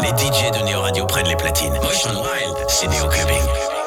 Les DJ de Neo Radio prennent les platines. Motion Wild, c'est Neo Clubbing.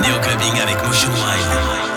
Néo Clubbing avec Motion Wild.